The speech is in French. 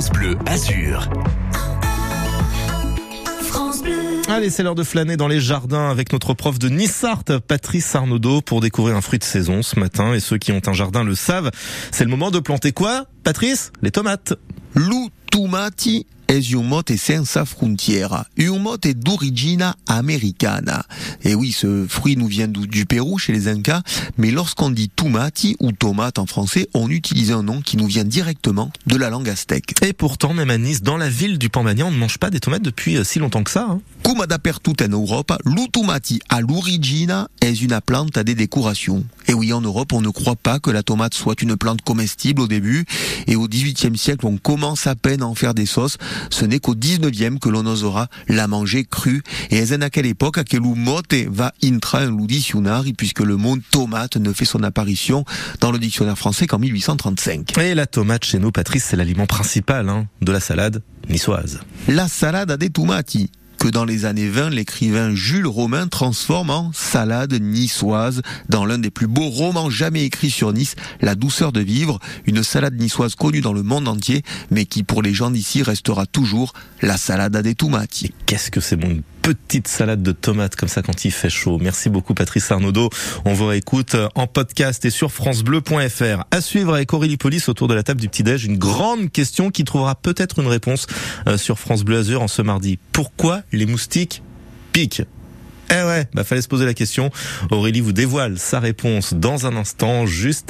France Bleu Azur. Allez, c'est l'heure de flâner dans les jardins avec notre prof de Nissart, Patrice Arnaudot, pour découvrir un fruit de saison ce matin. Et ceux qui ont un jardin le savent. C'est le moment de planter quoi, Patrice? Les tomates. Lou tomati es d'origine americana. Et oui, ce fruit nous vient du, du Pérou chez les Incas, mais lorsqu'on dit tomati ou tomate en français, on utilise un nom qui nous vient directement de la langue aztèque. Et pourtant, même à Nice, dans la ville du Pambagnan, on ne mange pas des tomates depuis euh, si longtemps que ça. Hein. Come dappertutto Europa, l'origine est une plante à des décorations. Et oui, en Europe, on ne croit pas que la tomate soit une plante comestible au début. Et au XVIIIe siècle, on commence à peine à en faire des sauces. Ce n'est qu'au XIXe que l'on osera la manger crue. Et est à quelle époque à quel mote va intra un dictionnaire, puisque le mot tomate ne fait son apparition dans le dictionnaire français qu'en 1835. Et la tomate chez nous, Patrice, c'est l'aliment principal hein, de la salade niçoise. La salade à des tomati que dans les années 20, l'écrivain Jules Romain transforme en salade niçoise dans l'un des plus beaux romans jamais écrits sur Nice, La douceur de vivre, une salade niçoise connue dans le monde entier, mais qui pour les gens d'ici restera toujours la salade à des tomates. Qu'est-ce que c'est bon petite salade de tomates comme ça quand il fait chaud. Merci beaucoup Patrice Arnaudot. On vous réécoute en podcast et sur francebleu.fr. À suivre avec Aurélie Police autour de la table du petit-déj, une grande question qui trouvera peut-être une réponse euh, sur France Bleu Azur en ce mardi. Pourquoi les moustiques piquent? Eh ouais, bah fallait se poser la question. Aurélie vous dévoile sa réponse dans un instant, juste